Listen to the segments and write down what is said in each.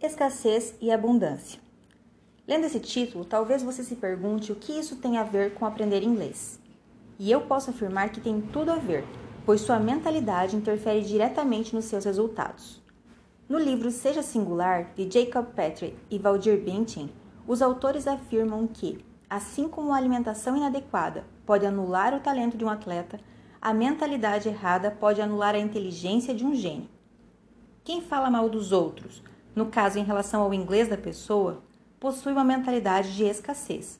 Escassez e abundância. Lendo esse título, talvez você se pergunte o que isso tem a ver com aprender inglês. E eu posso afirmar que tem tudo a ver, pois sua mentalidade interfere diretamente nos seus resultados. No livro Seja Singular, de Jacob Petrie e Valdir Bintin, os autores afirmam que, assim como a alimentação inadequada pode anular o talento de um atleta, a mentalidade errada pode anular a inteligência de um gênio. Quem fala mal dos outros, no caso em relação ao inglês da pessoa, possui uma mentalidade de escassez.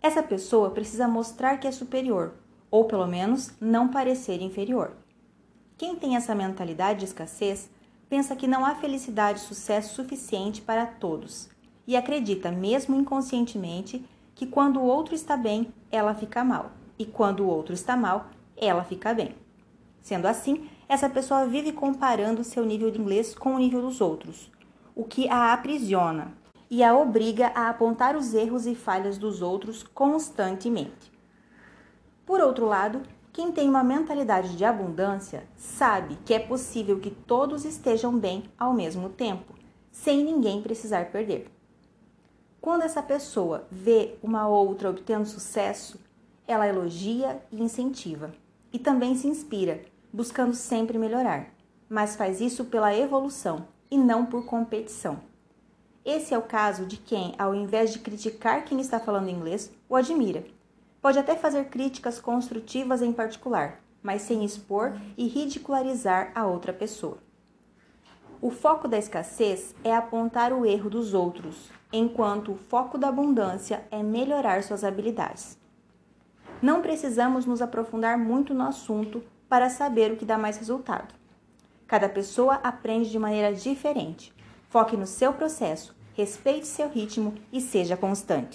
Essa pessoa precisa mostrar que é superior, ou pelo menos não parecer inferior. Quem tem essa mentalidade de escassez pensa que não há felicidade e sucesso suficiente para todos e acredita, mesmo inconscientemente, que quando o outro está bem, ela fica mal, e quando o outro está mal, ela fica bem. Sendo assim, essa pessoa vive comparando seu nível de inglês com o nível dos outros, o que a aprisiona e a obriga a apontar os erros e falhas dos outros constantemente. Por outro lado, quem tem uma mentalidade de abundância sabe que é possível que todos estejam bem ao mesmo tempo, sem ninguém precisar perder. Quando essa pessoa vê uma outra obtendo sucesso, ela elogia e incentiva, e também se inspira, buscando sempre melhorar, mas faz isso pela evolução e não por competição. Esse é o caso de quem, ao invés de criticar quem está falando inglês, o admira. Pode até fazer críticas construtivas em particular, mas sem expor e ridicularizar a outra pessoa. O foco da escassez é apontar o erro dos outros, enquanto o foco da abundância é melhorar suas habilidades. Não precisamos nos aprofundar muito no assunto para saber o que dá mais resultado. Cada pessoa aprende de maneira diferente. Foque no seu processo, respeite seu ritmo e seja constante.